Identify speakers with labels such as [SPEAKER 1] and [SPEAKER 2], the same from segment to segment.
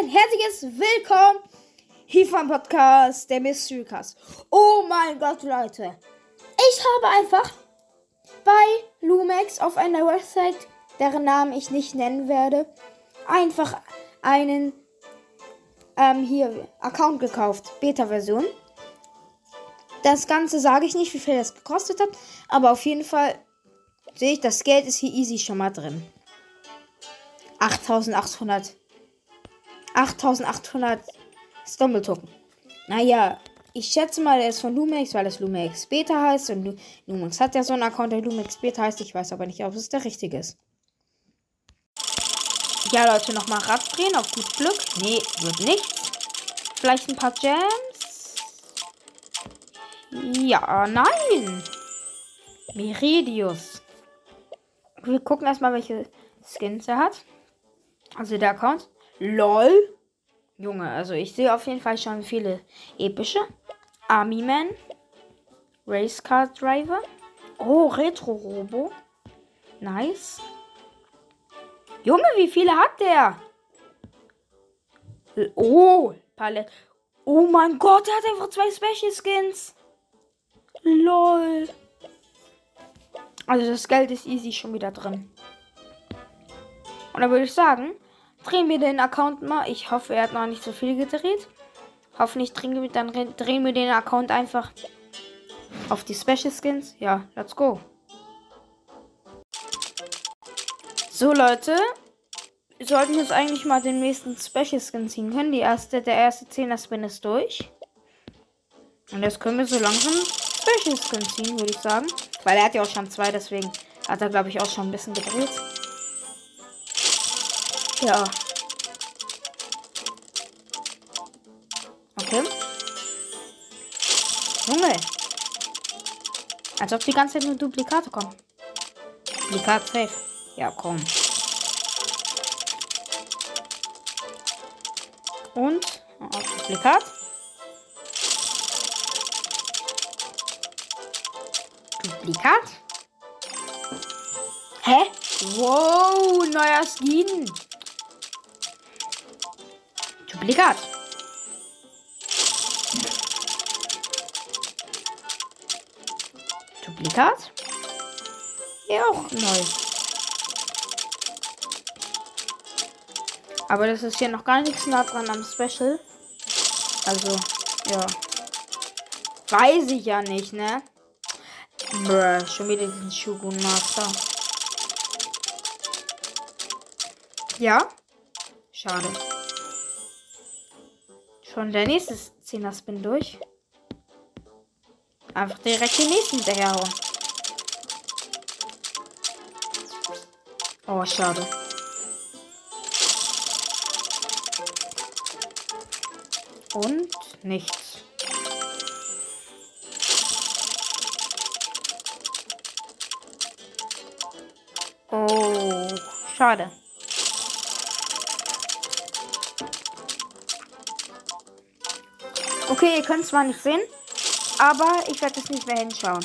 [SPEAKER 1] ein herzliches Willkommen hier vom Podcast, der Mystery Cast. Oh mein Gott, Leute. Ich habe einfach bei Lumex auf einer Website, deren Namen ich nicht nennen werde, einfach einen ähm, hier Account gekauft, Beta-Version. Das Ganze sage ich nicht, wie viel das gekostet hat, aber auf jeden Fall sehe ich, das Geld ist hier easy schon mal drin. 8800. 8800 Stumble Token. Naja, ich schätze mal, er ist von Lumex, weil es Lumex Beta heißt. Und Lumex hat ja so einen Account, der Lumex Beta heißt. Ich weiß aber nicht, ob es der richtige ist. Ja, Leute, nochmal Rad drehen auf gut Glück. Nee, wird nichts. Vielleicht ein paar Gems. Ja, nein. Meridius. Wir gucken erstmal, welche Skins er hat. Also der Account. LOL. Junge, also ich sehe auf jeden Fall schon viele epische. Army Man. Race Car Driver. Oh, Retro Robo. Nice. Junge, wie viele hat der? Oh, Palette. Oh mein Gott, er hat einfach zwei Special Skins. LOL. Also das Geld ist easy schon wieder drin. Und dann würde ich sagen, drehen wir den Account mal. Ich hoffe, er hat noch nicht so viel gedreht. Hoffentlich drehen wir, dann drehen wir den Account einfach auf die Special Skins. Ja, let's go. So, Leute. Wir sollten jetzt eigentlich mal den nächsten Special Skin ziehen können. Die erste, der erste 10er Spin ist durch. Und jetzt können wir so langsam Special Skin ziehen, würde ich sagen. Weil er hat ja auch schon zwei, deswegen hat er, glaube ich, auch schon ein bisschen gedreht. Ja. Okay. Junge. Als ob die ganze Zeit nur Duplikate kommen. Duplikat safe. Ja, komm. Und oh, Duplikat. Duplikat. Hä? Wow, neuer Skin. Duplikat. Duplikat. Ja, auch neu. Aber das ist hier noch gar nichts nah dran am Special. Also, ja. Weiß ich ja nicht, ne? Bruh, schon wieder diesen Shogun Master. Ja? Schade. Schon der nächste 10er Spin durch. Einfach direkt den nächsten hinterherhauen. Oh, schade. Und nichts. Oh, schade. Okay, ihr könnt zwar nicht sehen, aber ich werde es nicht mehr hinschauen.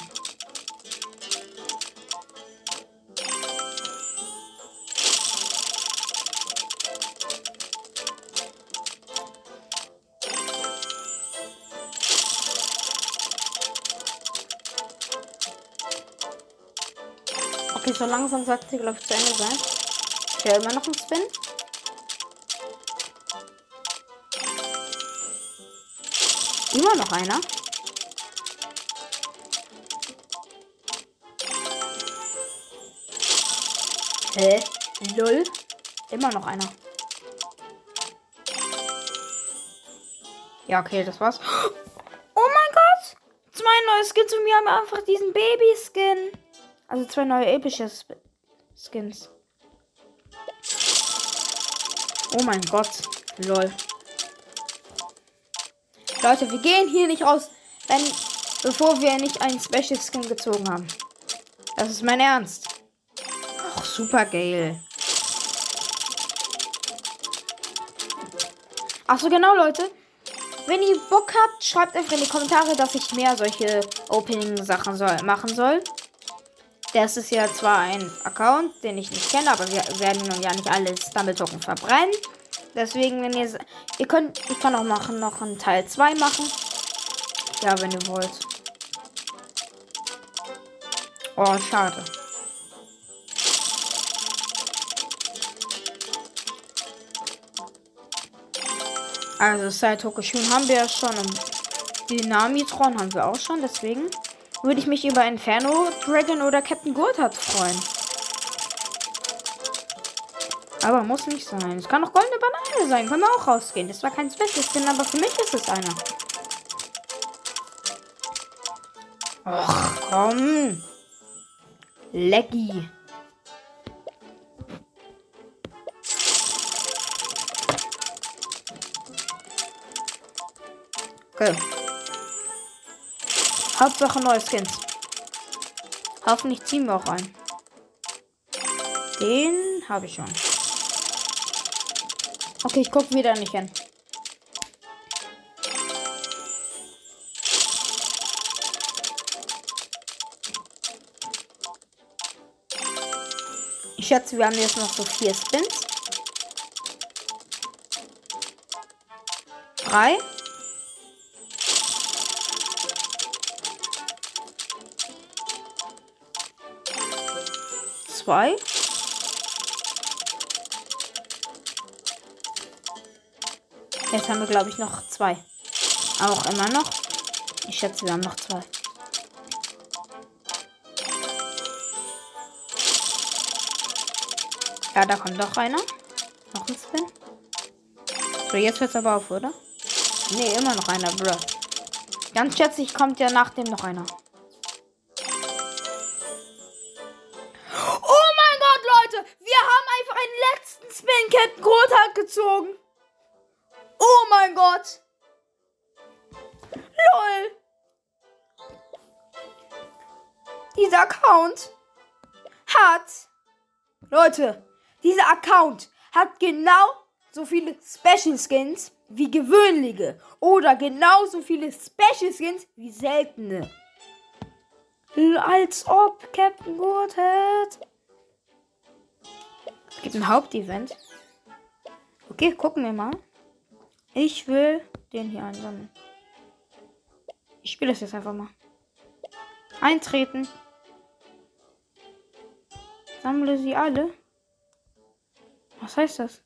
[SPEAKER 1] Okay, so langsam sollte sie, glaube ich, zu Ende sein. Ich höre immer noch einen Spin. Immer noch einer. Hä? Null? Immer noch einer. Ja, okay, das war's. Oh mein Gott! Zwei neue Skins und wir haben einfach diesen Baby-Skin. Also zwei neue epische Skins. Oh mein Gott. Lol. Leute, wir gehen hier nicht raus, wenn, bevor wir nicht einen Special Skin gezogen haben. Das ist mein Ernst. Ach, super geil. Achso, genau, Leute. Wenn ihr Bock habt, schreibt einfach in die Kommentare, dass ich mehr solche Opening-Sachen soll, machen soll. Das ist ja zwar ein Account, den ich nicht kenne, aber wir werden nun ja nicht alle Stumble Token verbrennen. Deswegen, wenn ihr. Ihr könnt. Ich kann auch machen, noch einen Teil 2 machen. Ja, wenn ihr wollt. Oh, schade. Also seit Hokushun haben wir ja schon Dynamitron haben wir auch schon, deswegen würde ich mich über Inferno Dragon oder Captain Gurtat freuen. Aber muss nicht sein. Es kann auch goldene Banane sein. Können wir auch rausgehen. Das war kein Special Skin, aber für mich ist es einer. Ach, komm. Leggy. Okay. Hauptsache neue Skins. Hoffentlich ziehen wir auch ein. Den habe ich schon. Okay, ich gucke wieder nicht hin. Ich schätze, wir haben jetzt noch so vier Spins. Drei. Zwei. Jetzt haben wir, glaube ich, noch zwei. Auch immer noch. Ich schätze, wir haben noch zwei. Ja, da kommt doch einer. Noch ein Spin. So, jetzt hört es aber auf, oder? Ne, immer noch einer, bro. Ganz schätzlich kommt ja nach dem noch einer. Oh mein Gott, Leute! Wir haben einfach einen letzten Spin Captain Grothard gezogen. Oh mein Gott! LOL! Dieser Account hat. Leute, dieser Account hat genau so viele Special Skins wie gewöhnliche. Oder genauso viele Special Skins wie seltene. Als ob Captain Goodhead. Es gibt ein Hauptevent. Okay, gucken wir mal. Ich will den hier einsammeln. Ich spiele das jetzt einfach mal. Eintreten. Sammle sie alle. Was heißt das?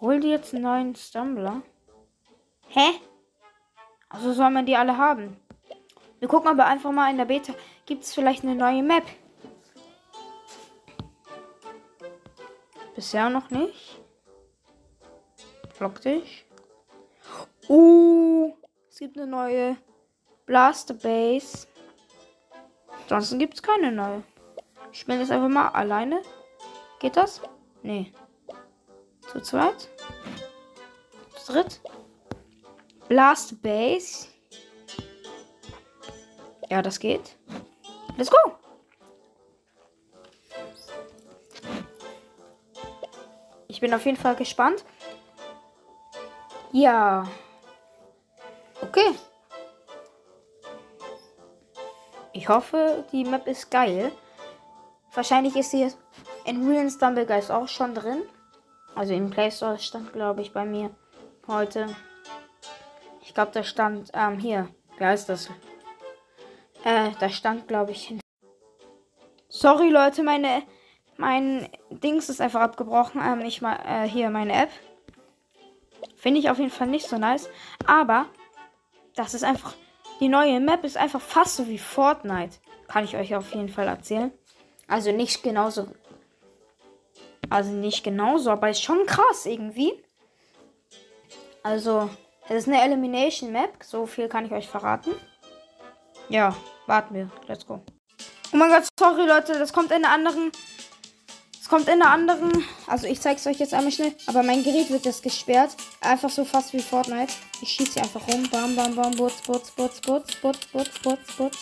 [SPEAKER 1] Hol dir jetzt einen neuen Stumbler. Hä? Also soll man die alle haben. Wir gucken aber einfach mal in der Beta. Gibt es vielleicht eine neue Map? Bisher noch nicht. Block dich. Uh, es gibt eine neue Blaster Base. Ansonsten gibt es keine neue. Ich spiele das einfach mal alleine. Geht das? Nee. Zu zweit? Zu dritt? Blast Base. Ja, das geht. Let's go! Ich bin auf jeden Fall gespannt. Ja. Okay. Ich hoffe, die Map ist geil. Wahrscheinlich ist sie in Real Stumblegeist auch schon drin. Also im Play Store stand, glaube ich, bei mir heute. Ich glaube, da stand, ähm, hier. Wie heißt das? Äh, da stand, glaube ich, hin. Sorry, Leute, meine, mein Dings ist einfach abgebrochen. Ähm, ich mal, äh, hier meine App. Finde ich auf jeden Fall nicht so nice. Aber das ist einfach. Die neue Map ist einfach fast so wie Fortnite. Kann ich euch auf jeden Fall erzählen. Also nicht genauso. Also nicht genauso, aber ist schon krass irgendwie. Also, es ist eine Elimination Map. So viel kann ich euch verraten. Ja, warten wir. Let's go. Oh mein Gott, sorry Leute, das kommt in einer anderen kommt in einer anderen. Also ich zeige es euch jetzt einmal schnell. Aber mein Gerät wird jetzt gesperrt. Einfach so fast wie Fortnite. Ich schieße hier einfach rum. Bam, bam, bam. Butz, butz, butz, butz, butz, butz, butz, butz.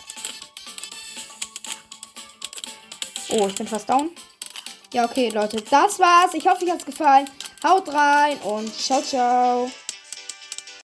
[SPEAKER 1] Oh, ich bin fast down. Ja, okay, Leute. Das war's. Ich hoffe, euch hat's gefallen. Haut rein und ciao, ciao.